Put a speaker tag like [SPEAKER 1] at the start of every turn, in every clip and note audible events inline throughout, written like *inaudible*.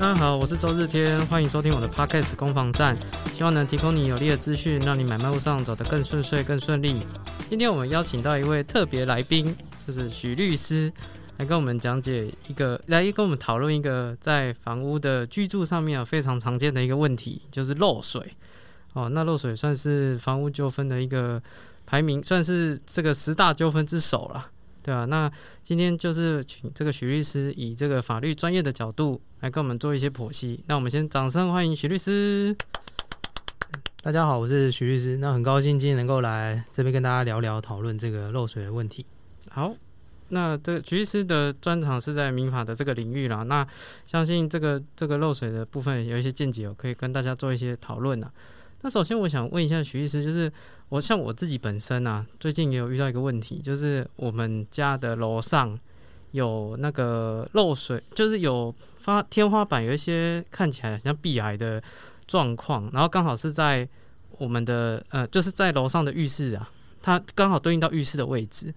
[SPEAKER 1] 大家好，我是周日天，欢迎收听我的 Podcast 攻防战，希望能提供你有力的资讯，让你买卖路上走得更顺遂、更顺利。今天我们邀请到一位特别来宾，就是许律师，来跟我们讲解一个，来跟我们讨论一个在房屋的居住上面啊非常常见的一个问题，就是漏水。哦，那漏水算是房屋纠纷的一个排名，算是这个十大纠纷之首了。对啊，那今天就是请这个徐律师以这个法律专业的角度来跟我们做一些剖析。那我们先掌声欢迎徐律师。
[SPEAKER 2] 大家好，我是徐律师。那很高兴今天能够来这边跟大家聊聊讨论这个漏水的问题。
[SPEAKER 1] 好，那这个徐律师的专长是在民法的这个领域啦。那相信这个这个漏水的部分有一些见解，我可以跟大家做一些讨论啊。那首先我想问一下徐律师，就是我像我自己本身啊，最近也有遇到一个问题，就是我们家的楼上有那个漏水，就是有发天花板有一些看起来像壁癌的状况，然后刚好是在我们的呃，就是在楼上的浴室啊，它刚好对应到浴室的位置。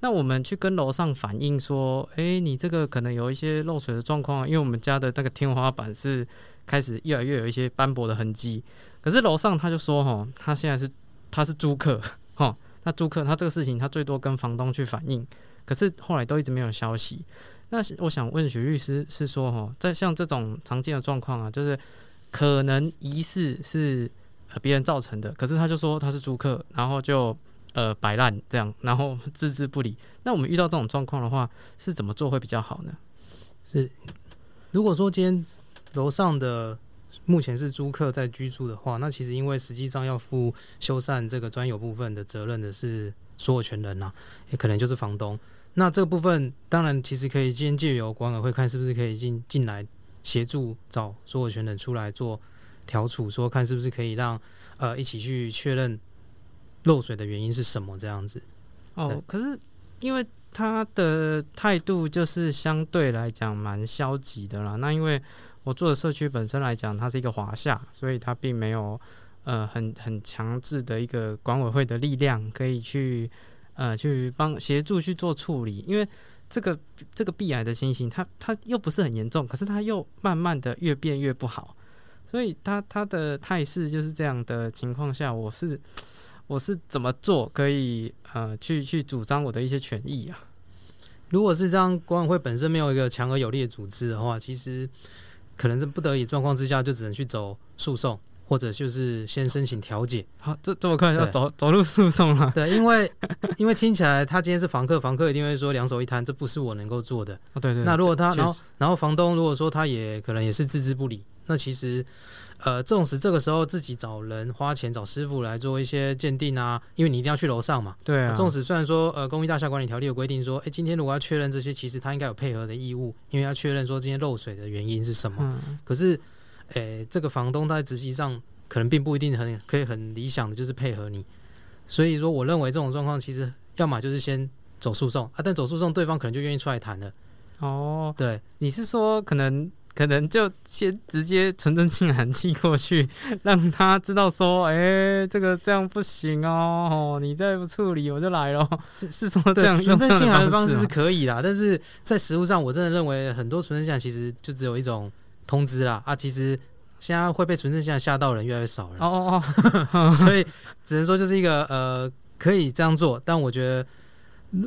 [SPEAKER 1] 那我们去跟楼上反映说，诶，你这个可能有一些漏水的状况，因为我们家的那个天花板是开始越来越有一些斑驳的痕迹。可是楼上他就说，哈，他现在是他是租客，哈，*laughs* 那租客他这个事情他最多跟房东去反映，可是后来都一直没有消息。那我想问许律师是说，哈，在像这种常见的状况啊，就是可能疑似是别人造成的，可是他就说他是租客，然后就呃摆烂这样，然后置之不理。那我们遇到这种状况的话，是怎么做会比较好呢？
[SPEAKER 2] 是如果说今天楼上的。目前是租客在居住的话，那其实因为实际上要负修缮这个专有部分的责任的是所有权人呐，也可能就是房东。那这个部分当然其实可以先借由管委会看是不是可以进进来协助找所有权人出来做调处，说看是不是可以让呃一起去确认漏水的原因是什么这样子。
[SPEAKER 1] 哦，可是因为他的态度就是相对来讲蛮消极的啦，那因为。我做的社区本身来讲，它是一个华夏，所以它并没有呃很很强制的一个管委会的力量可以去呃去帮协助去做处理，因为这个这个壁癌的情形，它它又不是很严重，可是它又慢慢的越变越不好，所以它它的态势就是这样的情况下，我是我是怎么做可以呃去去主张我的一些权益啊？
[SPEAKER 2] 如果是这样，管委会本身没有一个强而有力的组织的话，其实。可能是不得已状况之下，就只能去走诉讼，或者就是先申请调解。
[SPEAKER 1] 好，这这么快要走走入诉讼了？
[SPEAKER 2] 对，因为因为听起来他今天是房客，房客一定会说两手一摊，这不是我能够做的。
[SPEAKER 1] 对对。
[SPEAKER 2] 那如果他然后然后房东如果说他也可能也是置之不理，那其实。呃，纵使这个时候自己找人花钱找师傅来做一些鉴定啊，因为你一定要去楼上嘛。
[SPEAKER 1] 对啊。
[SPEAKER 2] 纵使虽然说呃，公寓大厦管理条例有规定说，哎，今天如果要确认这些，其实他应该有配合的义务，因为要确认说今天漏水的原因是什么。嗯。可是，诶，这个房东他在执行上可能并不一定很可以很理想的就是配合你，所以说我认为这种状况其实要么就是先走诉讼啊，但走诉讼对方可能就愿意出来谈了。
[SPEAKER 1] 哦。
[SPEAKER 2] 对，
[SPEAKER 1] 你是说可能？可能就先直接纯真信函寄过去，让他知道说，哎，这个这样不行哦，你再不处理，我就来了。是是说这样
[SPEAKER 2] 纯真信函的方
[SPEAKER 1] 式
[SPEAKER 2] 是可以啦，但是在实物上，我真的认为很多纯真信函其实就只有一种通知啦啊，其实现在会被纯真信函吓到人越来越少了。哦哦哦，*laughs* 所以只能说就是一个呃，可以这样做，但我觉得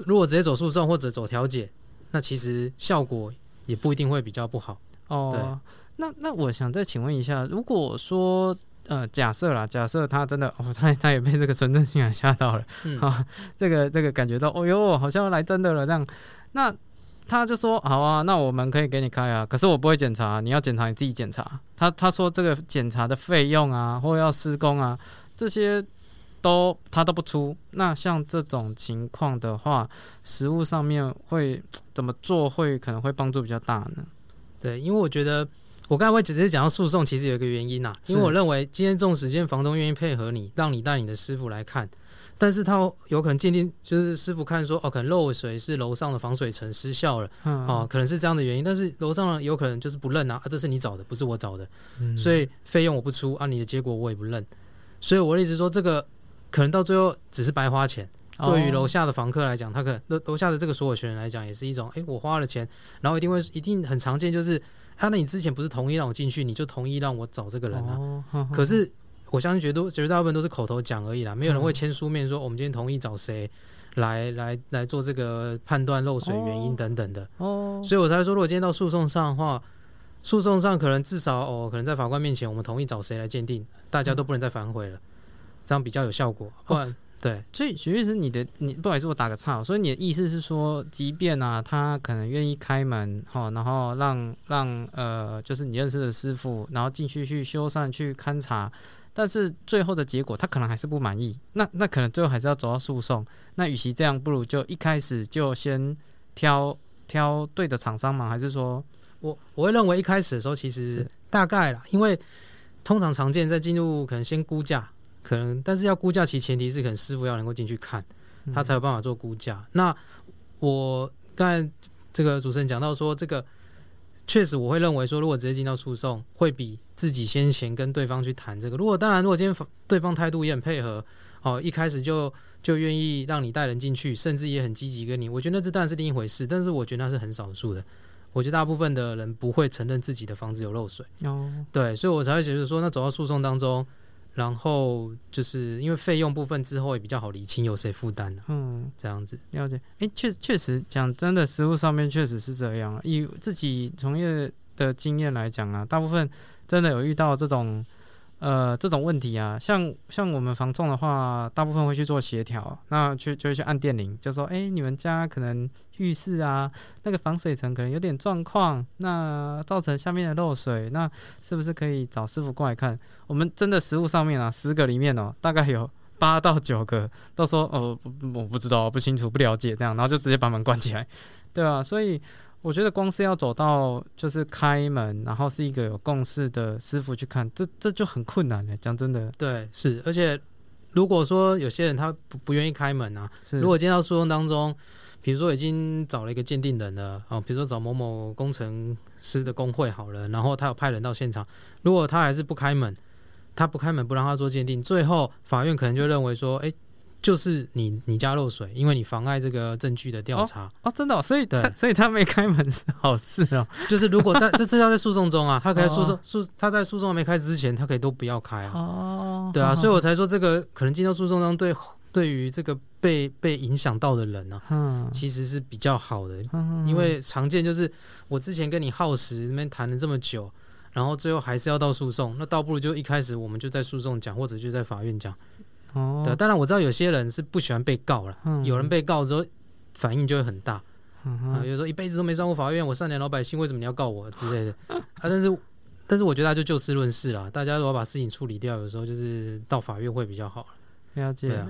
[SPEAKER 2] 如果直接走诉讼或者走调解，那其实效果也不一定会比较不好。
[SPEAKER 1] 哦，那那我想再请问一下，如果说呃，假设啦，假设他真的哦，他他也被这个纯正信仰吓到了，啊，这个这个感觉到，哦哟，好像来真的了这样，那他就说好啊，那我们可以给你开啊，可是我不会检查，你要检查你自己检查。他他说这个检查的费用啊，或要施工啊，这些都他都不出。那像这种情况的话，实物上面会怎么做会可能会帮助比较大呢？
[SPEAKER 2] 对，因为我觉得我刚才会直接讲到诉讼，其实有一个原因呐，因为我认为今天这种时间，房东愿意配合你，让你带你的师傅来看，但是他有可能鉴定，就是师傅看说，哦，可能漏水是楼上的防水层失效了，哦，可能是这样的原因，但是楼上有可能就是不认啊，啊，这是你找的，不是我找的，所以费用我不出，啊，你的结果我也不认，所以我的意思说，这个可能到最后只是白花钱。对于楼下的房客来讲，他可能楼楼下的这个所有权人来讲，也是一种，哎，我花了钱，然后一定会一定很常见，就是，啊，那你之前不是同意让我进去，你就同意让我找这个人啊？可是我相信绝多绝大部分都是口头讲而已啦，没有人会签书面说我们今天同意找谁来来来做这个判断漏水原因等等的。
[SPEAKER 1] 哦，
[SPEAKER 2] 所以我才说，如果今天到诉讼上的话，诉讼上可能至少哦，可能在法官面前，我们同意找谁来鉴定，大家都不能再反悔了，这样比较有效果。不然，对
[SPEAKER 1] 所以徐律师，你的你不好意思，我打个岔哦。所以你的意思是说，即便啊，他可能愿意开门哈，然后让让呃，就是你认识的师傅，然后进去去修缮、去勘察，但是最后的结果他可能还是不满意，那那可能最后还是要走到诉讼。那与其这样，不如就一开始就先挑挑对的厂商嘛？还是说，
[SPEAKER 2] 我我会认为一开始的时候，其实大概啦，因为通常常见在进入可能先估价，可能但是要估价，其前提是可能师傅要能够进去看，他才有办法做估价。那我刚才这个主持人讲到说，这个确实我会认为说，如果直接进到诉讼，会比自己先前跟对方去谈这个。如果当然，如果今天对方态度也很配合，哦，一开始就就愿意让你带人进去，甚至也很积极跟你，我觉得那这当然是另一回事。但是我觉得那是很少数的。我觉得大部分的人不会承认自己的房子有漏水，
[SPEAKER 1] 哦，
[SPEAKER 2] 对，所以我才会觉得说，那走到诉讼当中，然后就是因为费用部分之后也比较好理清由谁负担呢、
[SPEAKER 1] 嗯。
[SPEAKER 2] 这样子。
[SPEAKER 1] 了解，诶，确确实讲真的，实物上面确实是这样。以自己从业的经验来讲啊，大部分真的有遇到这种呃这种问题啊。像像我们房仲的话，大部分会去做协调，那去就会去按电铃，就说诶，你们家可能浴室啊那个防水层可能有点状况，那造成下面的漏水，那是不是可以找师傅过来看？我们真的实物上面啊，十个里面哦，大概有八到九个都说哦，我不知道，不清楚，不了解这样，然后就直接把门关起来，对啊，所以我觉得光是要走到就是开门，然后是一个有共识的师傅去看，这这就很困难了。讲真的，
[SPEAKER 2] 对，是，而且如果说有些人他不不愿意开门啊，
[SPEAKER 1] 是
[SPEAKER 2] 如果今天到诉讼当中，比如说已经找了一个鉴定人了，哦，比如说找某某工程师的工会好了，然后他有派人到现场，如果他还是不开门，他不开门不让他做鉴定，最后法院可能就认为说，哎，就是你你家漏水，因为你妨碍这个证据的调查。
[SPEAKER 1] 哦，真的哦、所以所以他没开门是好事哦。*laughs*
[SPEAKER 2] 就是如果他这这要在诉讼中啊，他可以诉讼
[SPEAKER 1] 哦
[SPEAKER 2] 诉他在诉讼还没开始之前，他可以都不要开啊。
[SPEAKER 1] 哦，
[SPEAKER 2] 对啊，所以我才说这个可能进到诉讼中对对于这个被被影响到的人呢、啊，
[SPEAKER 1] 嗯，
[SPEAKER 2] 其实是比较好的，
[SPEAKER 1] 嗯
[SPEAKER 2] 因为常见就是我之前跟你耗时那边谈了这么久，然后最后还是要到诉讼，那倒不如就一开始我们就在诉讼讲，或者就在法院讲。
[SPEAKER 1] 哦，
[SPEAKER 2] 对，当然我知道有些人是不喜欢被告了，
[SPEAKER 1] 嗯
[SPEAKER 2] 有人被告之后反应就会很大，
[SPEAKER 1] 嗯
[SPEAKER 2] 啊，
[SPEAKER 1] 哼
[SPEAKER 2] 有时候一辈子都没上过法院，我善良老百姓为什么你要告我之类的啊？但是但是我觉得他就就事论事啦，大家如果把事情处理掉，有时候就是到法院会比较好。
[SPEAKER 1] 了解。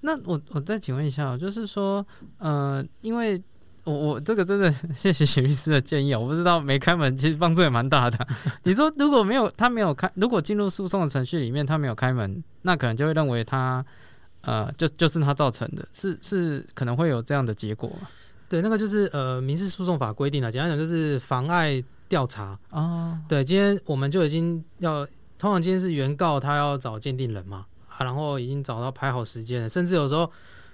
[SPEAKER 1] 那我我再请问一下哦，就是说，呃，因为我我这个真的谢谢许律师的建议啊，我不知道没开门其实帮助也蛮大的。你说如果没有他没有开，如果进入诉讼的程序里面他没有开门，那可能就会认为他呃就就是他造成的，是是可能会有这样的结果吗
[SPEAKER 2] 对，那个就是呃民事诉讼法规定的，简单讲就是妨碍调查。
[SPEAKER 1] 哦，
[SPEAKER 2] 对，今天我们就已经要，通常今天是原告他要找鉴定人嘛，啊，然后已经找到排好时间了，甚至有时候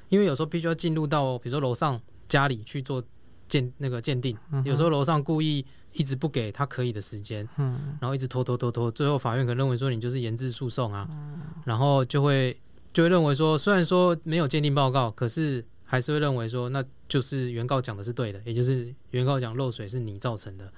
[SPEAKER 2] 因为有时候必须要进入到比如说楼上家里去做鉴那个鉴定，
[SPEAKER 1] 嗯
[SPEAKER 2] 有时候楼上故意一直不给他可以的时间。
[SPEAKER 1] 嗯
[SPEAKER 2] 然后一直拖拖拖拖，最后法院可能认为说你就是延滞诉讼啊，
[SPEAKER 1] 哦
[SPEAKER 2] 然后就会就会认为说，虽然说没有鉴定报告，可是还是会认为说，那就是原告讲的是对的，也就是原告讲漏水是你造成的，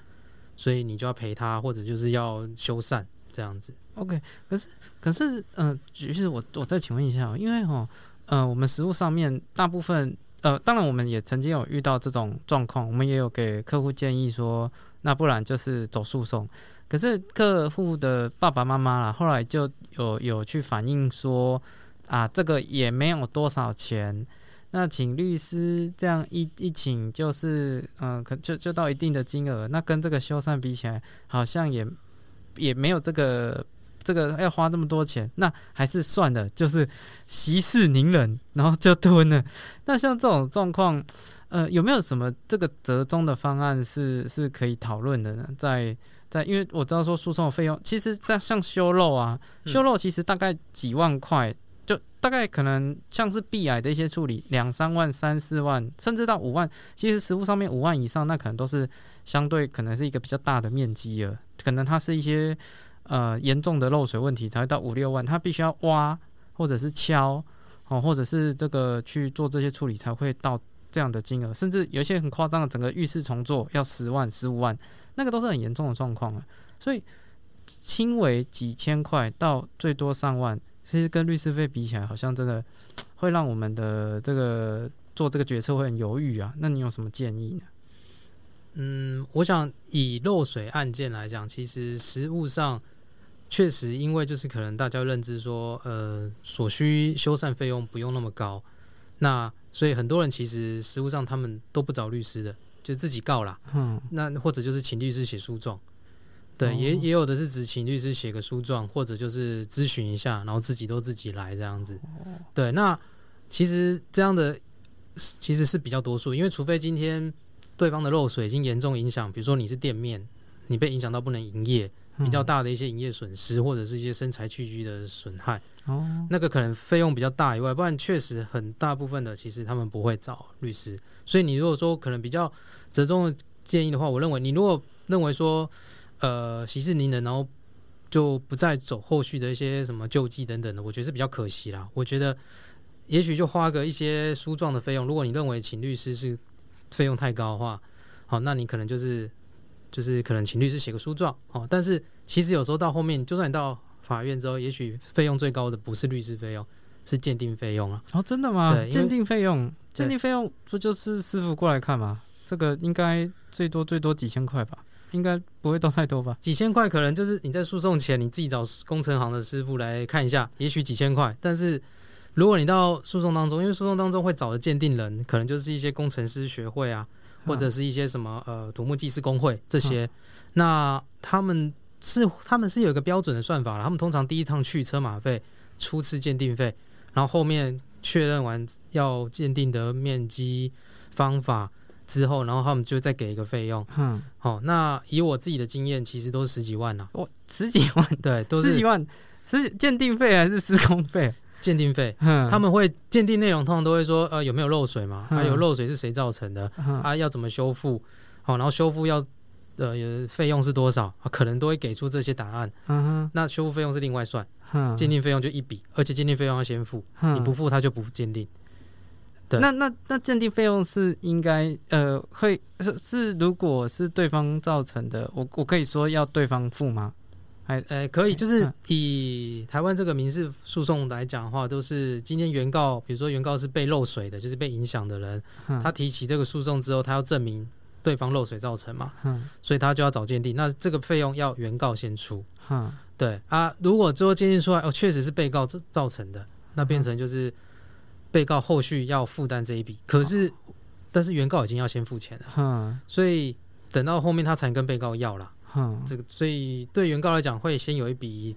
[SPEAKER 2] 所以你就要赔他，或者就是要修缮这样子。
[SPEAKER 1] OK，可是可是，呃，其实我我再请问一下，因为哈，呃，我们实务上面大部分，呃，当然我们也曾经有遇到这种状况，我们也有给客户建议说，那不然就是走诉讼。可是客户的爸爸妈妈啦，后来就有有去反映说，啊，这个也没有多少钱，那请律师这样一一请就是，嗯、可就就到一定的金额，那跟这个修缮比起来，好像也也没有这个这个要花这么多钱，那还是算了，就是息事宁人，然后就吞了。那像这种状况，呃，有没有什么这个折中的方案是是可以讨论的呢？在在，因为我知道说诉讼的费用，其实像像修漏啊，修漏其实大概几万块，就大大概可能像是壁癌的一些处理，两三万、三四万，甚至到五万，其实实物上面五万以上，那可能都是相对可能是一个比较大的面积了，可能它是一些呃严重的漏水问题才会到五六万，它必须要挖或者是敲哦，或者是这个去做这些处理才会到这样的金额，甚至有一些很夸张的，整个浴室重做要十万、十五万，那个都是很严重的状况了，所以轻微几千块到最多上万。其实跟律师费比起来，好像真的会让我们的这个做这个决策会很犹豫啊。那你有什么建议呢？
[SPEAKER 2] 嗯，我想以漏水案件来讲，其实实物上确实因为就是可能大家认知说，呃，所需修缮费用不用那么高，那所以很多人其实实物上他们都不找律师的，就自己告啦。嗯，那或者就是请律师写诉状。对，也也有的是只请律师写个诉状，或者就是咨询一下，然后自己都自己来这样子。对，那其实这样的其实是比较多数，因为除非今天对方的漏水已经严重影响，比如说你是店面，你被影响到不能营业，比较大的一些营业损失，或者是一些生财器具的损害，哦，那个可能费用比较大以外，不然确实很大部分的其实他们不会找律师。所以你如果说可能比较折中的建议的话，我认为你如果认为说。呃，息事宁人，然后就不再走后续的一些什么救济等等的，我觉得是比较可惜啦。我觉得也许就花个一些书状的费用，如果你认为请律师是费用太高的话，好，那你可能就是就是可能请律师写个诉状，哦。但是其实有时候到后面，就算你到法院之后，也许费用最高的不是律师费用，是鉴定费用啊。
[SPEAKER 1] 哦，真的吗？鉴定费用，鉴定费用不就是师傅过来看吗？这个应该最多最多几千块吧。应该不会到太多吧？
[SPEAKER 2] 几千块可能就是你在诉讼前你自己找工程行的师傅来看一下，也许几千块。但是如果你到诉讼当中，因为诉讼当中会找的鉴定人，可能就是一些工程师学会啊，或者是一些什么呃土木技师工会这些，那他们是他们是有一个标准的算法了。他们通常第一趟去车马费、初次鉴定费，然后后面确认完要鉴定的面积方法。之后，然后他们就再给一个费用。嗯，好，那以我自己的经验，其实都是十几万呐。
[SPEAKER 1] 我十几万，
[SPEAKER 2] 对，都是
[SPEAKER 1] 十几万，是鉴定费还是施工费？
[SPEAKER 2] 鉴定费。嗯，他们会鉴定内容，通常都会说，呃，有没有漏水嘛？还有漏水是谁造成的？啊，要怎么修复？好，然后修复要呃费用是多少？可能都会给出这些答案。那修复费用是另外算，鉴定费用就一笔，而且鉴定费用要先付，你不付他就不鉴定。
[SPEAKER 1] 那那那鉴定费用是应该呃会是是如果是对方造成的，我我可以说要对方付吗？
[SPEAKER 2] 还呃可以，就是以台湾这个民事诉讼来讲的话，都是今天原告，比如说原告是被漏水的，就是被影响的人，他提起这个诉讼之后，他要证明对方漏水造成嘛，嗯，所以他就要找鉴定，那这个费用要原告先出，嗯，对啊，如果最后鉴定出来哦确实是被告造造成的，那变成就是。被告后续要负担这一笔，可是，但是原告已经要先付钱了，所以等到后面他才跟被告要了，这个，所以对原告来讲会先有一笔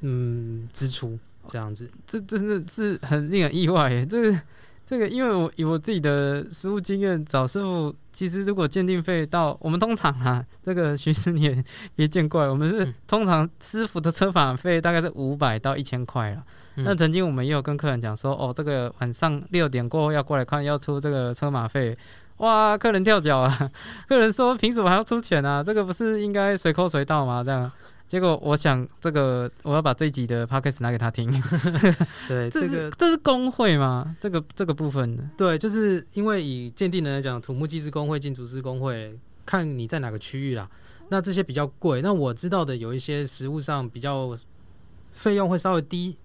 [SPEAKER 2] 嗯支出这样子，
[SPEAKER 1] 这真的是很令人意外耶，这个这个，因为我以我自己的实务经验，找师傅其实如果鉴定费到我们通常啊，这个徐师你也别见怪，我们是通常师傅的车法费大概是五百到一千块了。那曾经我们也有跟客人讲说，哦，这个晚上六点过后要过来看，要出这个车马费，哇，客人跳脚啊！*laughs* 客人说，凭什么还要出钱啊？这个不是应该随扣随到吗？这样，结果我想，这个我要把这一集的 podcast 拿给他听。*laughs*
[SPEAKER 2] 对，这个
[SPEAKER 1] 这是工会吗？这个这个部分的，
[SPEAKER 2] 对，就是因为以鉴定人来讲，土木技师工会、建筑师工会，看你在哪个区域啦。那这些比较贵，那我知道的有一些实物上比较费用会稍微低。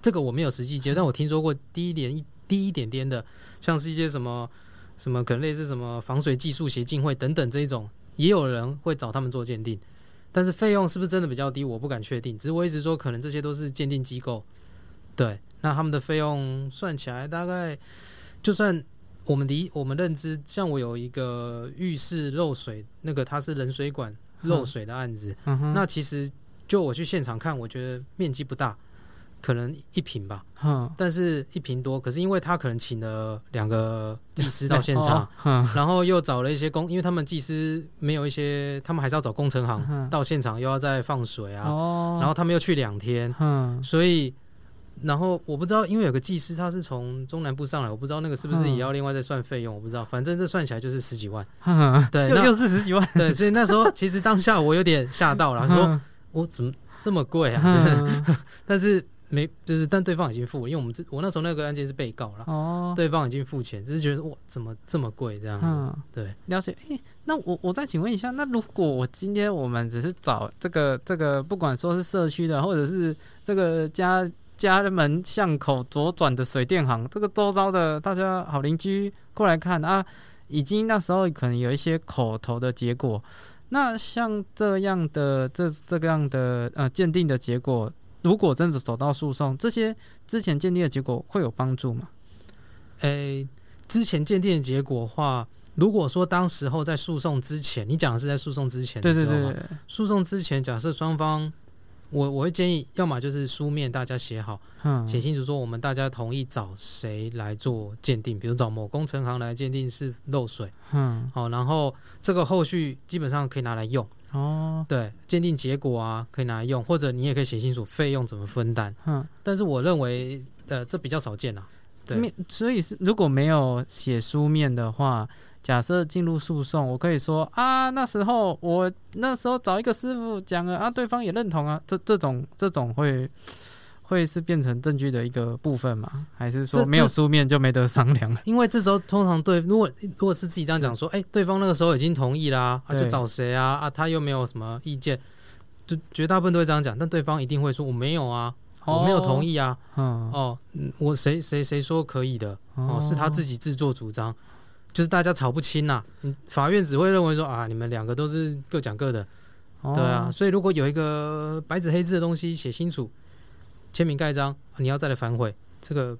[SPEAKER 2] 这个我没有实际接，但我听说过低一点、低一点点的，像是一些什么什么，可能类似什么防水技术协进会等等这一种，也有人会找他们做鉴定，但是费用是不是真的比较低，我不敢确定。只是我一直说，可能这些都是鉴定机构，对，那他们的费用算起来大概，就算我们离我们认知，像我有一个浴室漏水，那个它是冷水管漏水的案子，那其实就我去现场看，我觉得面积不大。可能一瓶吧，但是一瓶多，可是因为他可能请了两个技师到 *laughs* 现场，然后又找了一些工，因为他们技师没有一些，他们还是要找工程行到现场，又要再放水啊，然后他们又去两天，所以然后我不知道，因为有个技师他是从中南部上来，我不知道那个是不是也要另外再算费用，我不知道。反正这算起来就是十几万。对，
[SPEAKER 1] 又又是十几万。*laughs*
[SPEAKER 2] 对，所以那时候其实当下我有点吓到了，说我怎么这么贵啊？*laughs* 但是。没，就是但对方已经付了，因为我们这我那时候那个案件是被告了，哦，对方已经付钱，只是觉得哇，怎么这么贵这样子？对，
[SPEAKER 1] 了解。哎，那我我再请问一下，那如果我今天我们只是找这个这个，不管说是社区的，或者是这个家家门巷口左转的水电行，这个周遭的大家好邻居过来看啊，已经那时候可能有一些口头的结果，那像这样的这这个样的呃鉴定的结果。如果真的走到诉讼，这些之前鉴定的结果会有帮助吗？
[SPEAKER 2] 诶，之前鉴定的结果话，如果说当时候在诉讼之前，你讲的是在诉讼之前的时候吗？诉讼之前，假设双方，我我会建议，要么就是书面大家写好，写清楚说我们大家同意找谁来做鉴定，比如找某工程行来鉴定是漏水，嗯，好，然后这个后续基本上可以拿来用。哦，对，鉴定结果啊，可以拿来用，或者你也可以写清楚费用怎么分担。嗯，但是我认为，呃，这比较少见啊。
[SPEAKER 1] 对，所以是如果没有写书面的话，假设进入诉讼，我可以说啊，那时候我那时候找一个师傅讲了啊，对方也认同啊，这这种这种会。会是变成证据的一个部分吗？还是说没有书面就没得商量？*laughs*
[SPEAKER 2] 因为这时候通常对，如果如果是自己这样讲说，哎，对方那个时候已经同意啦，啊，就找谁啊？啊，他又没有什么意见，就绝大部分都会这样讲。但对方一定会说我没有啊，我没有同意啊。哦，我谁谁谁说可以的？哦，是他自己自作主张，就是大家吵不清呐。法院只会认为说啊，你们两个都是各讲各的，对啊。所以如果有一个白纸黑字的东西写清楚。签名盖章，你要再来反悔，这个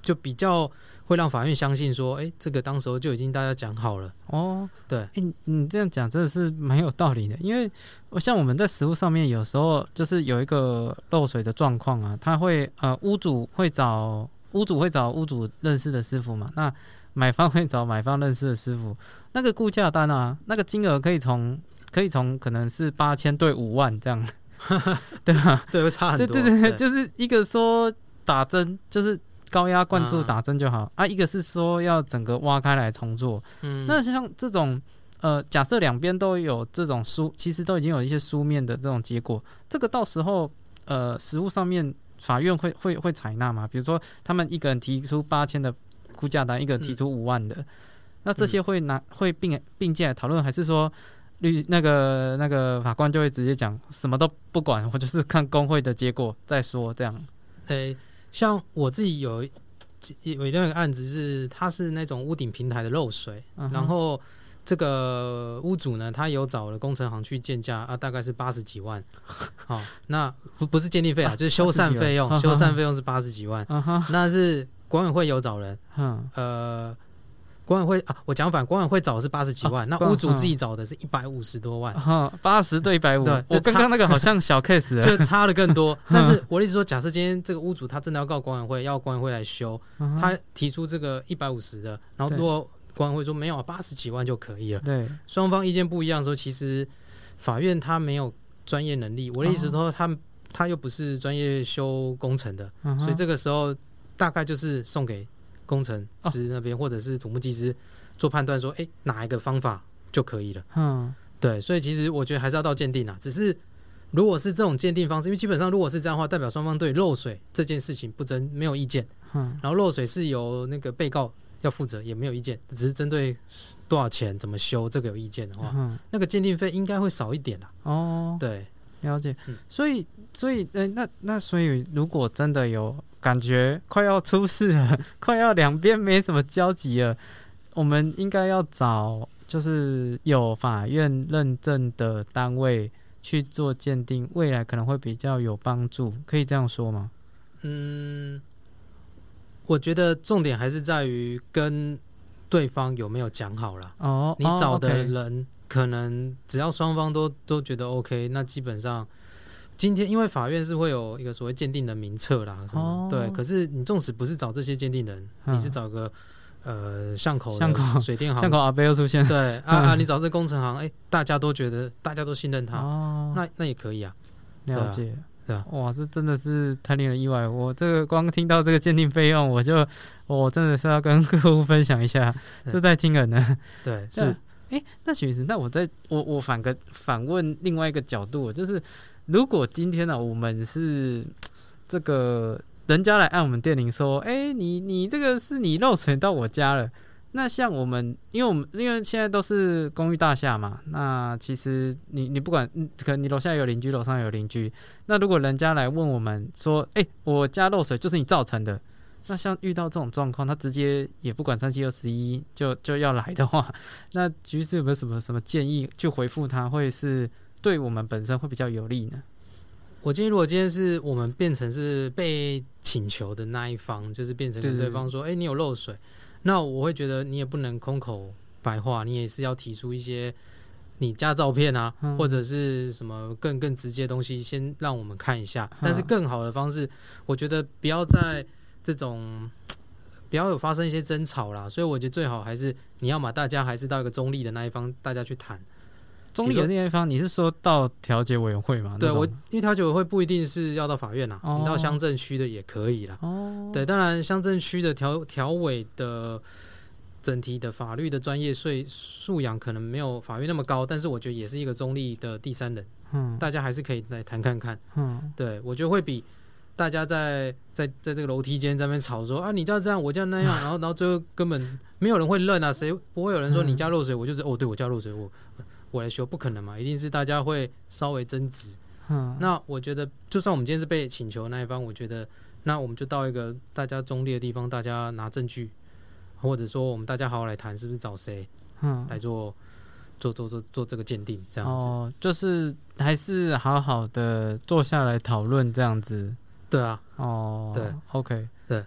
[SPEAKER 2] 就比较会让法院相信说，哎，这个当时候就已经大家讲好了哦。对，
[SPEAKER 1] 哎，你这样讲真的是蛮有道理的，因为我像我们在实物上面，有时候就是有一个漏水的状况啊，他会呃，屋主会找屋主会找屋主认识的师傅嘛，那买方会找买方认识的师傅，那个估价单啊，那个金额可以从可以从可能是八千对五万这样。*laughs* 对吧？
[SPEAKER 2] 对，会差很多。
[SPEAKER 1] 对对对，就是一个说打针，就是高压灌注打针就好啊；一个是说要整个挖开来重做。嗯，那像这种呃，假设两边都有这种书，其实都已经有一些书面的这种结果，这个到时候呃，实物上面法院会会会采纳吗？比如说他们一个人提出八千的估价单，一个人提出五万的，那这些会拿会并并进来讨论，还是说？律那个那个法官就会直接讲什么都不管，我就是看工会的结果再说这样。
[SPEAKER 2] 诶，像我自己有有一个案子是，它是那种屋顶平台的漏水，然后这个屋主呢，他有找了工程行去建价啊，大概是八十几万。*laughs* 好，那不不是鉴定费啊，*laughs* 就是修缮费用，修缮费用是八十几万。那是管委会有找人，嗯，呃。管委会啊，我讲反，管委会找的是八十几万，那屋主自己找的是一百五十多万，
[SPEAKER 1] 八十对一百五，我刚刚那个好像小 case，*laughs*
[SPEAKER 2] 就差的更多。*laughs* 但是我的意思说，假设今天这个屋主他真的要告管委会，要管委会来修，他提出这个一百五十的，然后如果管委会说没有啊，八十几万就可以了，
[SPEAKER 1] 对，
[SPEAKER 2] 双方意见不一样的时候，其实法院他没有专业能力。我的意思说，他他又不是专业修工程的，所以这个时候大概就是送给。工程师那边或者是土木技师做判断，说，哎，哪一个方法就可以了？嗯，对，所以其实我觉得还是要到鉴定啊。只是如果是这种鉴定方式，因为基本上如果是这样的话，代表双方对漏水这件事情不争，没有意见。嗯，然后漏水是由那个被告要负责，也没有意见，只是针对多少钱怎么修这个有意见的话，嗯那个鉴定费应该会少一点啦。哦，对，
[SPEAKER 1] 了解。所以，所以，呃，那那所以，如果真的有。感觉快要出事了，*laughs* 快要两边没什么交集了。我们应该要找就是有法院认证的单位去做鉴定，未来可能会比较有帮助。可以这样说吗？
[SPEAKER 2] 嗯，我觉得重点还是在于跟对方有没有讲好了。哦，你找的人可能只要双方都都觉得 OK，那基本上。今天因为法院是会有一个所谓鉴定的名册啦，什么对？可是你纵使不是找这些鉴定人，你是找个呃巷口
[SPEAKER 1] 巷口
[SPEAKER 2] 水电行
[SPEAKER 1] 巷口阿贝又出现，
[SPEAKER 2] 对啊啊！你找这工程行，哎，大家都觉得大家都信任他，那那也可以啊。
[SPEAKER 1] 了解，
[SPEAKER 2] 对吧？
[SPEAKER 1] 哇，这真的是太令人意外！我这个光听到这个鉴定费用，我就我真的是要跟客户分享一下，这太惊人了。
[SPEAKER 2] 对，是。
[SPEAKER 1] 哎，那许师，那我在我我反个反问另外一个角度，就是如果今天呢，我们是 *tsk* 这个人家来按我们电铃说，哎，你你这个是你漏水到我家了。那像我们，因为我们因为现在都是公寓大厦嘛，那其实你你不管，可能你楼下有邻居，楼上有邻居。那如果人家来问我们说，哎，我家漏水就是你造成的，那像遇到这种状况，他直接也不管三七二十一就就要来的话，那局势有没有什么什么建议去回复他，会是对我们本身会比较有利呢？
[SPEAKER 2] 我建议，如果今天是我们变成是被请求的那一方，就是变成跟对方说，哎，你有漏水。那我会觉得你也不能空口白话，你也是要提出一些你加照片啊，或者是什么更更直接的东西，先让我们看一下。但是更好的方式，我觉得不要在这种不要有发生一些争吵啦。所以我觉得最好还是你要嘛，大家还是到一个中立的那一方，大家去谈。
[SPEAKER 1] 中立的那一方，你是说到调解委员会吗？
[SPEAKER 2] 对我，因为调解委员会不一定是要到法院呐，你到乡镇区的也可以啦。哦，对，当然乡镇区的调调委的整体的法律的专业税素养可能没有法院那么高，但是我觉得也是一个中立的第三人。嗯，大家还是可以来谈看看。嗯，对我觉得会比大家在在在这个楼梯间在那边吵说啊，你家这样，我家那样，*laughs* 然后然后最后根本没有人会认啊，谁不会有人说你家漏水，我就是哦，对我家漏水我。我来修不可能嘛，一定是大家会稍微争执。嗯，那我觉得，就算我们今天是被请求那一方，我觉得，那我们就到一个大家中立的地方，大家拿证据，或者说我们大家好好来谈，是不是找谁，嗯，来做做做做做这个鉴定，这样子。
[SPEAKER 1] 哦，就是还是好好的坐下来讨论这样子。
[SPEAKER 2] 对啊。
[SPEAKER 1] 哦。
[SPEAKER 2] 对。
[SPEAKER 1] OK。
[SPEAKER 2] 对。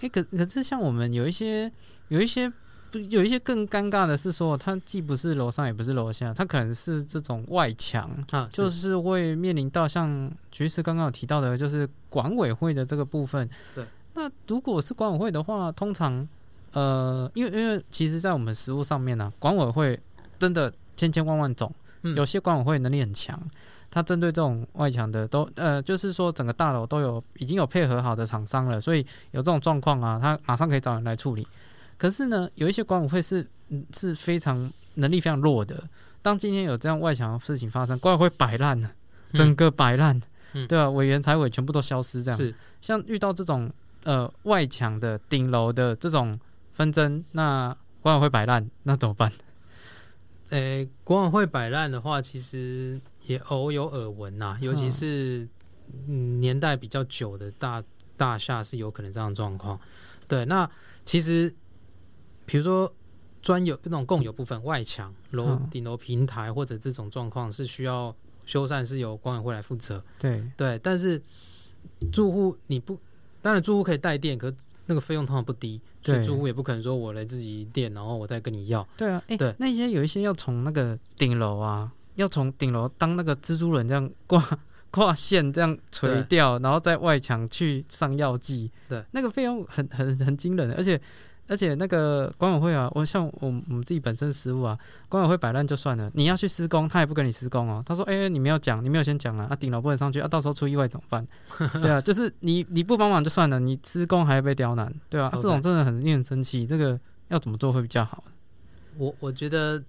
[SPEAKER 1] 哎，可可是像我们有一些有一些。不有一些更尴尬的是说，它既不是楼上也不是楼下，它可能是这种外墙啊，就是会面临到像局势刚刚有提到的，就是管委会的这个部分。
[SPEAKER 2] 对，
[SPEAKER 1] 那如果是管委会的话，通常呃，因为因为其实，在我们实务上面呢，管委会真的千千万万种，有些管委会能力很强，它针对这种外墙的都呃，就是说整个大楼都有已经有配合好的厂商了，所以有这种状况啊，他马上可以找人来处理。可是呢，有一些管委会是嗯是非常能力非常弱的。当今天有这样外墙的事情发生，管委会摆烂了，整个摆烂，对吧？委员、财委全部都消失，这样。
[SPEAKER 2] 是。
[SPEAKER 1] 像遇到这种呃外墙的顶楼的这种纷争，那管委会摆烂，那怎么办？
[SPEAKER 2] 诶，管委会摆烂的话，其实也偶有耳闻呐，尤其是嗯年代比较久的大大厦是有可能这样状况。对，那其实。比如说，专有那种共有部分外墙、楼顶楼平台或者这种状况是需要修缮，是由管委会来负责。
[SPEAKER 1] 对
[SPEAKER 2] 对，但是住户你不，当然住户可以带电，可那个费用通常不低，所以住户也不可能说我来自己电，然后我再跟你要。
[SPEAKER 1] 对啊，哎，对，那些有一些要从那个顶楼啊，要从顶楼当那个蜘蛛人这样挂 *laughs* 挂线这样垂掉，然后在外墙去上药剂。
[SPEAKER 2] 对，
[SPEAKER 1] 那个费用很很很惊人，而且。而且那个管委会啊，我像我我们自己本身失误啊，管委会摆烂就算了，你要去施工，他也不跟你施工哦。他说：“哎，你没有讲，你没有先讲啊，*laughs* 啊，顶楼不能上去啊，到时候出意外怎么办？”对啊，就是你 *laughs* 你不帮忙就算了，你施工还要被刁难，对啊，这种真的很令人生气。这个要怎么做会比较好？
[SPEAKER 2] 我我觉得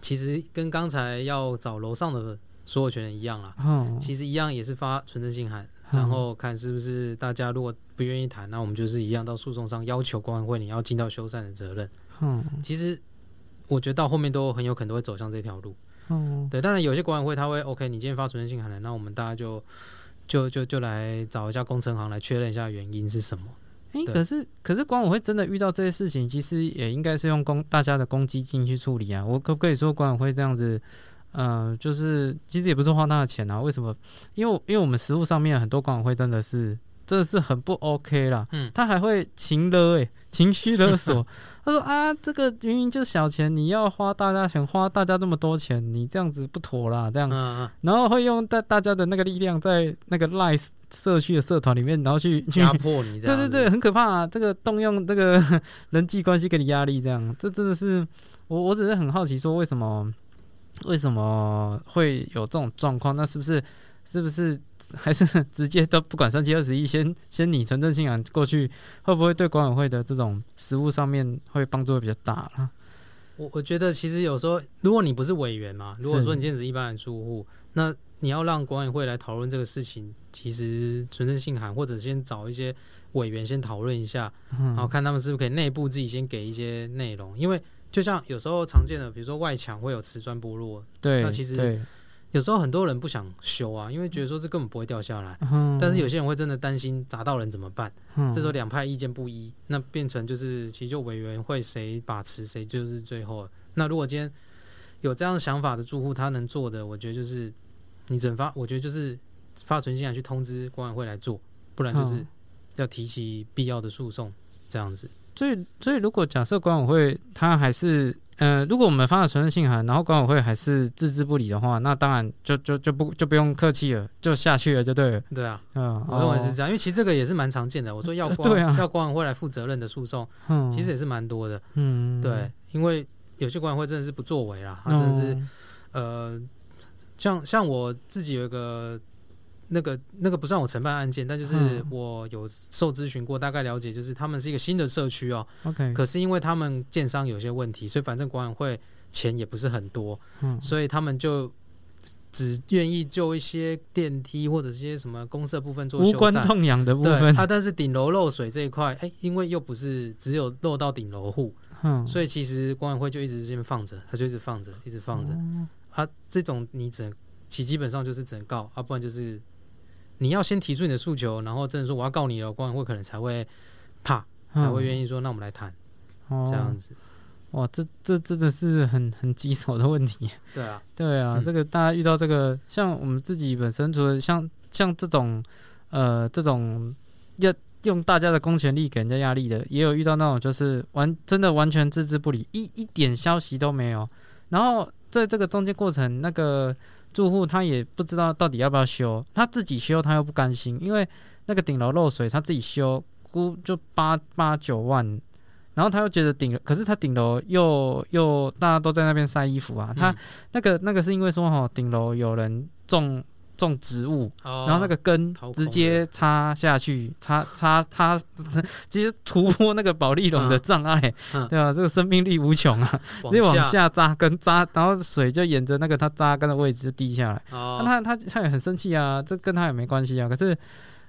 [SPEAKER 2] 其实跟刚才要找楼上的所有权人一样啊，其实一样也是发存证信函。然后看是不是大家如果不愿意谈，那我们就是一样到诉讼上要求管委会你要尽到修缮的责任。嗯，其实我觉得到后面都很有可能会走向这条路。嗯，对，当然有些管委会他会 OK，你今天发存证信函了，那我们大家就就就就来找一下工程行来确认一下原因是什么。
[SPEAKER 1] 哎，可是可是管委会真的遇到这些事情，其实也应该是用公大家的公积金去处理啊。我可不可以说管委会这样子？嗯，就是其实也不是花他的钱啊，为什么？因为因为我们实物上面很多管委会真的是真的是很不 OK 啦。嗯，他还会情勒诶，情绪勒索。*laughs* 他说啊，这个明明就小钱，你要花大家钱，花大家这么多钱，你这样子不妥啦，这样。嗯嗯。然后会用大大家的那个力量，在那个 i 社区的社团里面，然后去
[SPEAKER 2] 压迫你。
[SPEAKER 1] 对对对，很可怕啊！这个动用这个人际关系给你压力，这样，这真的是我我只是很好奇，说为什么？为什么会有这种状况？那是不是是不是还是 *laughs* 直接都不管三七二十一，先先拟纯正信函过去，会不会对管委会的这种实务上面会帮助会比较大了？
[SPEAKER 2] 我我觉得其实有时候，如果你不是委员嘛，如果说你今天是一般的住户，那你要让管委会来讨论这个事情，其实纯正信函或者先找一些委员先讨论一下，然后看他们是不是可以内部自己先给一些内容，因为就像有时候常见的，比如说外墙会有瓷砖剥落，
[SPEAKER 1] 对，
[SPEAKER 2] 那其实
[SPEAKER 1] 对
[SPEAKER 2] 有时候很多人不想修啊，因为觉得说这根本不会掉下来，
[SPEAKER 1] 嗯
[SPEAKER 2] 但是有些人会真的担心砸到人怎么办？
[SPEAKER 1] 嗯
[SPEAKER 2] 这时候两派意见不一，那变成就是其实就委员会谁把持谁就是最后。那如果今天有这样想法的住户，他能做的，我觉得就是你整发，我觉得就是发存信函去通知管委会来做，不然就是
[SPEAKER 1] 嗯
[SPEAKER 2] 要提起必要的诉讼这样子。
[SPEAKER 1] 所以，所以如果假设管委会他还是呃，如果我们发了传真信函，然后管委会还是置之不理的话，那当然就就就不就不用客气了，就下去了，就对了。
[SPEAKER 2] 对啊，
[SPEAKER 1] 嗯，
[SPEAKER 2] 我认为是
[SPEAKER 1] 哦
[SPEAKER 2] 这样，因为其实这个也是蛮常见的。我说要要管委会来负责任的诉讼，
[SPEAKER 1] 嗯，
[SPEAKER 2] 其实也是蛮多的。
[SPEAKER 1] 嗯，
[SPEAKER 2] 对，因为有些管委会真的是不作为啦，他真的是、
[SPEAKER 1] 哦
[SPEAKER 2] 呃，像像我自己有一个那个那个不算我承办案件，但就是
[SPEAKER 1] 嗯。
[SPEAKER 2] 我有受咨询过，大概了解，就是他们是一个新的社区哦
[SPEAKER 1] ，OK，
[SPEAKER 2] 可是因为他们建商有些问题，所以反正管委会钱也不是很多，
[SPEAKER 1] 嗯。
[SPEAKER 2] 所以他们就只愿意就一些电梯或者是一些什么公社部分做
[SPEAKER 1] 无。关痛痒的部分，
[SPEAKER 2] 对啊，但是顶楼漏水这一块，哎，因为又不是只有漏到顶楼户，
[SPEAKER 1] 嗯，
[SPEAKER 2] 所以其实管委会就一直这边放着，他就一直放着，一直放着。
[SPEAKER 1] 哦。
[SPEAKER 2] 啊，这种你只能其基本上就是只能告啊，不然就是你要先提出你的诉求，然后真的说我要告你了，管委会可能才会怕，才会愿意说那我们来谈
[SPEAKER 1] 哦
[SPEAKER 2] 这样子。
[SPEAKER 1] 哇，这这真的是很很棘手的问题。
[SPEAKER 2] 对啊，
[SPEAKER 1] 对啊，
[SPEAKER 2] 嗯
[SPEAKER 1] 这个大家遇到这个，像我们自己本身，除了像像这种呃这种要用大家的公权力给人家压力的，也有遇到那种就是完真的完全置之不理，一一点消息都没有。然后在这个中间过程，那个住户他也不知道到底要不要修，他自己修他又不甘心，因为那个顶楼漏水，他自己修估就八八九万。然后他又觉得顶，可是他顶楼又又大家都在那边晒衣服啊，他
[SPEAKER 2] 嗯
[SPEAKER 1] 那个那个是因为说哈，顶楼有人种种植物，
[SPEAKER 2] 哦
[SPEAKER 1] 然后那个根直接插下去，插插 *laughs* 插，*laughs* 直接突破那个保利龙的障碍，
[SPEAKER 2] 嗯
[SPEAKER 1] 对啊，这个生命力无穷啊，直接往下扎根扎，然后水就沿着那个它扎根的位置就滴下来。
[SPEAKER 2] 哦
[SPEAKER 1] 那、他他他也很生气啊，这跟他也没关系啊，可是。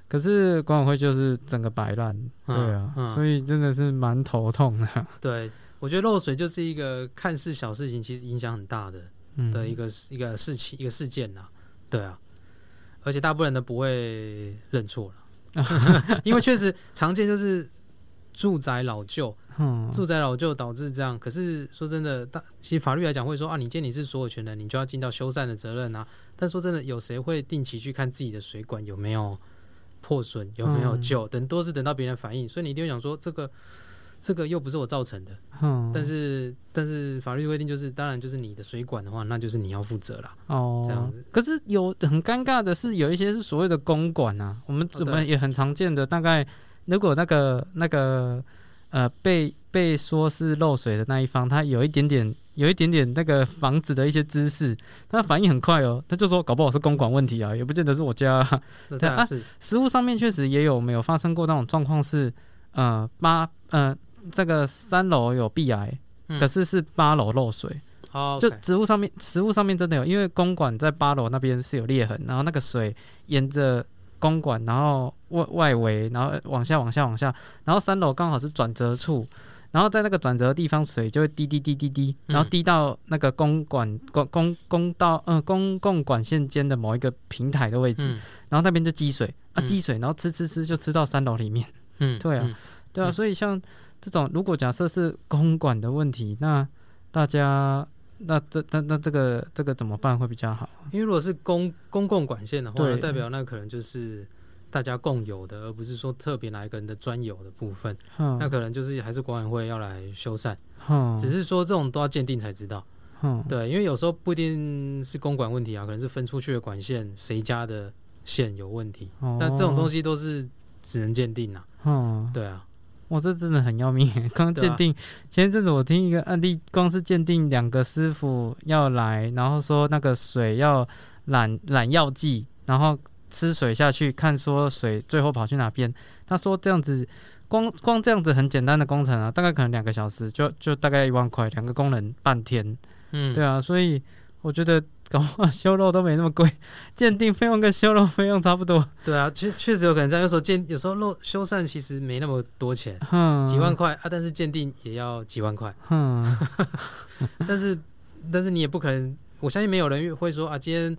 [SPEAKER 1] 可是管委会就是整个摆烂，对啊，
[SPEAKER 2] 嗯
[SPEAKER 1] 所以真的是蛮头痛的。
[SPEAKER 2] 对，我觉得漏水就是一个看似小事情，其实影响很大的
[SPEAKER 1] 嗯，
[SPEAKER 2] 的一个一个事情一个事件呐。对啊，而且大部分人都不会认错了，*laughs* 因为确实常见就是住宅老旧，
[SPEAKER 1] 嗯，
[SPEAKER 2] 住宅老旧导致这样。可是说真的，大其实法律来讲会说啊，你既然你是所有权人，你就要尽到修缮的责任啊。但说真的，有谁会定期去看自己的水管有没有破损，有没有
[SPEAKER 1] 嗯
[SPEAKER 2] 旧？等都是等到别人反映，所以你一定会想说这个。这个又不是我造成的，
[SPEAKER 1] 嗯，
[SPEAKER 2] 但是但是法律规定就是，当然就是你的水管的话，那就是你要负责啦。
[SPEAKER 1] 哦，
[SPEAKER 2] 这样子。
[SPEAKER 1] 可是有很尴尬的是，有一些是所谓的公管啊，我们
[SPEAKER 2] 哦
[SPEAKER 1] 我们也很常见的。大概如果那个那个呃被被说是漏水的那一方，他有一点点有一点点那个房子的一些知识，他反应很快哦，他就说搞不好是公管问题啊，也不见得是我家、啊。
[SPEAKER 2] 那
[SPEAKER 1] 对
[SPEAKER 2] 当然是，
[SPEAKER 1] 实物上面确实也有没有发生过那种状况是，呃八呃这个三楼有壁癌，
[SPEAKER 2] 嗯。
[SPEAKER 1] 可是是八楼漏水。
[SPEAKER 2] 哦，
[SPEAKER 1] 就植物上面，植物上面真的有，因为公馆在八楼那边是有裂痕，然后那个水沿着公馆，然后外外围，然后往下往下往下，然后三楼刚好是转折处，然后在那个转折的地方，水就会滴滴滴滴滴，然后
[SPEAKER 2] 嗯
[SPEAKER 1] 滴到那个公馆公公公道嗯、公共管线间的某一个平台的位置，
[SPEAKER 2] 嗯。
[SPEAKER 1] 然后那边就积水啊
[SPEAKER 2] 嗯。
[SPEAKER 1] 积水，然后吃吃吃就吃到三楼里面，
[SPEAKER 2] 嗯，
[SPEAKER 1] 对啊
[SPEAKER 2] 嗯。
[SPEAKER 1] 对啊，
[SPEAKER 2] 嗯。
[SPEAKER 1] 所以像这种如果假设是公馆的问题，那大家那这那那这个这个怎么办会比较好？
[SPEAKER 2] 因为如果是公公共管线的话，那代表那可能就是大家共有的，而不是说特别哪一个人的专有的部分。
[SPEAKER 1] 嗯
[SPEAKER 2] 那可能就是还是管委会要来修缮，
[SPEAKER 1] 哼
[SPEAKER 2] 只是说这种都要鉴定才知道。
[SPEAKER 1] 哼
[SPEAKER 2] 对，因为有时候不一定是公管问题啊，可能是分出去的管线谁家的线有问题。
[SPEAKER 1] 哦
[SPEAKER 2] 那这种东西都是只能鉴定啊。
[SPEAKER 1] 嗯，
[SPEAKER 2] 对啊，
[SPEAKER 1] 哇，这真的很要命耶！*laughs* 刚鉴定，前一阵子我听一个案例，光是鉴定两个师傅要来，然后说那个水要染染药剂，然后吃水下去，看说水最后跑去哪边。他说这样子，光光这样子很简单的工程啊，大概可能两个小时就就大概一万块，两个工人半天。
[SPEAKER 2] 嗯，
[SPEAKER 1] 对啊，所以我觉得搞不好修肉都没那么贵，鉴定费用跟修肉费用差不多。
[SPEAKER 2] 对啊，其实确实有可能这样。有时候鉴有时候漏修缮其实没那么多钱，
[SPEAKER 1] 哼，
[SPEAKER 2] 几万块啊，但是鉴定也要几万块。
[SPEAKER 1] 哼，
[SPEAKER 2] 但是但是你也不可能，我相信没有人会说啊，今天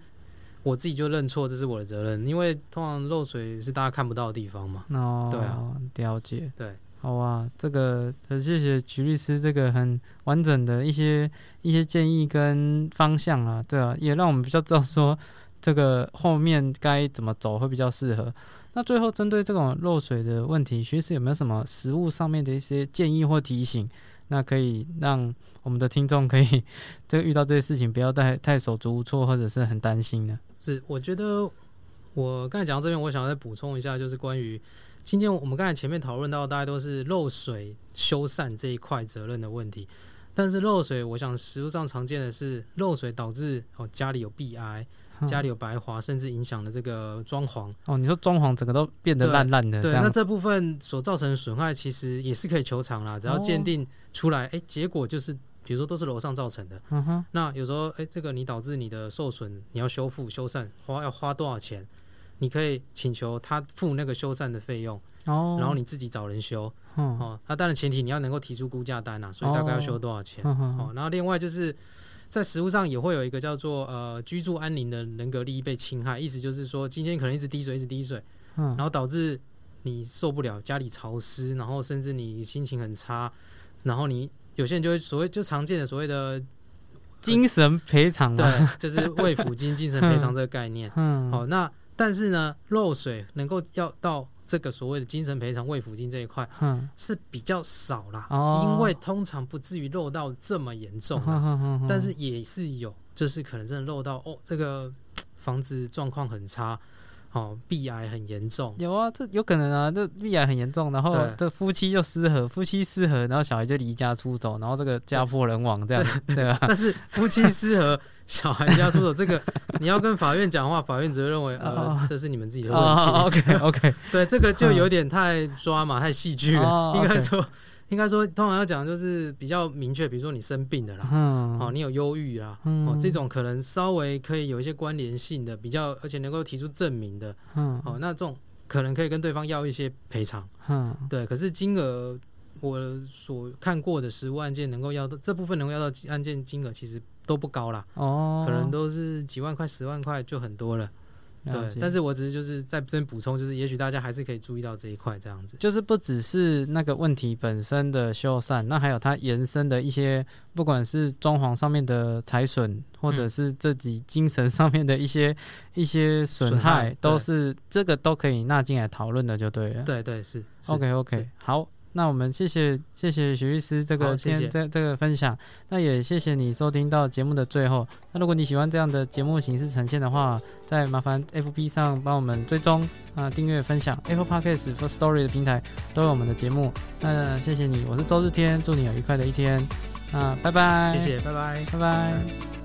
[SPEAKER 2] 我自己就认错，这是我的责任，因为通常漏水是大家看不到的地方嘛。
[SPEAKER 1] 哦，
[SPEAKER 2] 对啊，
[SPEAKER 1] 了解。
[SPEAKER 2] 对，
[SPEAKER 1] 好啊，这个很谢谢徐律师这个很完整的一些一些建议跟方向啊，对啊，也让我们比较知道说这个后面该怎么走会比较适合。那最后针对这种漏水的问题，徐律师有没有什么实物上面的一些建议或提醒？那可以让我们的听众可以这个遇到这些事情不要太太手足无措或者是很担心呢？
[SPEAKER 2] 是，我觉得我刚才讲到这边，我想再补充一下，就是关于今天我们刚才前面讨论到，大家都是漏水修缮这一块责任的问题。但是漏水，我想实物上常见的是漏水导致哦家里有壁癌、家里有白华，甚至影响了这个装潢。
[SPEAKER 1] 哦，你说装潢整个都变得烂烂的，
[SPEAKER 2] 对，那这部分所造成的损害，其实也是可以求偿啦，只要鉴
[SPEAKER 1] 哦
[SPEAKER 2] 定出来，哎、结果就是，比如说都是楼上造成的，
[SPEAKER 1] 嗯哼，
[SPEAKER 2] 那有时候，哎、这个你导致你的受损，你要修复修缮，花要花多少钱？你可以请求他付那个修缮的费用，
[SPEAKER 1] 哦，
[SPEAKER 2] 然后你自己找人修。
[SPEAKER 1] 嗯，
[SPEAKER 2] 哦。那当然前提你要能够提出估价单啊，所以大概要修多少钱。哦。然后另外就是在实物上也会有一个叫做呃居住安宁的人格利益被侵害，意思就是说今天可能一直滴水一直滴水，
[SPEAKER 1] 嗯。
[SPEAKER 2] 然后导致你受不了，家里潮湿，然后甚至你心情很差，然后你有些人就会所谓就常见的所谓的
[SPEAKER 1] 精神赔偿
[SPEAKER 2] 对
[SPEAKER 1] 啊，，
[SPEAKER 2] 就是慰抚金、精神赔偿这个概念。*laughs*
[SPEAKER 1] 嗯，
[SPEAKER 2] 好，那但是呢，漏水能够要到这个所谓的精神赔偿慰抚金这一块
[SPEAKER 1] 嗯，
[SPEAKER 2] 是比较少啦，
[SPEAKER 1] 哦。
[SPEAKER 2] 因为通常不至于漏到这么严重但是也是有，就是可能真的漏到哦，这个房子状况很差，哦，鼻癌很严重。
[SPEAKER 1] 有啊，这有可能啊，这鼻癌很严重，然后这夫妻就失和，夫妻失和，然后小孩就离家出走，然后这个家破人亡这样，对吧？*laughs*
[SPEAKER 2] 但是夫妻失和，小孩家出走，这个 *laughs* 你要跟法院讲话，法院只会认为呃
[SPEAKER 1] 哦
[SPEAKER 2] 这是你们自己的问题。
[SPEAKER 1] 哦，OK OK，*laughs*
[SPEAKER 2] 对，这个就有点太抓嘛，太戏剧了。
[SPEAKER 1] 哦
[SPEAKER 2] 应该说，应该说，通常要讲就是比较明确，比如说你生病的啦，
[SPEAKER 1] 嗯，
[SPEAKER 2] 哦，你有忧郁啦，
[SPEAKER 1] 嗯。
[SPEAKER 2] 哦，这种可能稍微可以有一些关联性的，比较而且能够提出证明的，
[SPEAKER 1] 嗯。
[SPEAKER 2] 哦，那这种可能可以跟对方要一些赔偿。
[SPEAKER 1] 嗯。
[SPEAKER 2] 对，可是金额我所看过的实物案件能够要到这部分能够要到案件金额其实都不高啦，
[SPEAKER 1] 哦，
[SPEAKER 2] 可能都是几万块、十万块就很多了。对，但是我只是就是在这边补充，就是也许大家还是可以注意到这一块这样子。
[SPEAKER 1] 就是不只是那个问题本身的修缮，那还有它延伸的一些，不管是装潢上面的财损，或者
[SPEAKER 2] 嗯
[SPEAKER 1] 是自己精神上面的一些一些损
[SPEAKER 2] 损害
[SPEAKER 1] 害，都是这个都可以纳进来讨论的，就对了。
[SPEAKER 2] 对对是。是
[SPEAKER 1] ，OK OK，
[SPEAKER 2] 是
[SPEAKER 1] 好，那我们谢谢谢谢徐律师这个今天这这个分享，那也谢谢你收听到节目的最后。那如果你喜欢这样的节目形式呈现的话，再麻烦 FB 上帮我们追踪啊、订阅、分享 Apple Podcast for Story 的平台都有我们的节目。那谢谢你，我是周日天，祝你有愉快的一天。那拜拜，
[SPEAKER 2] 谢谢，拜拜。
[SPEAKER 1] 拜拜。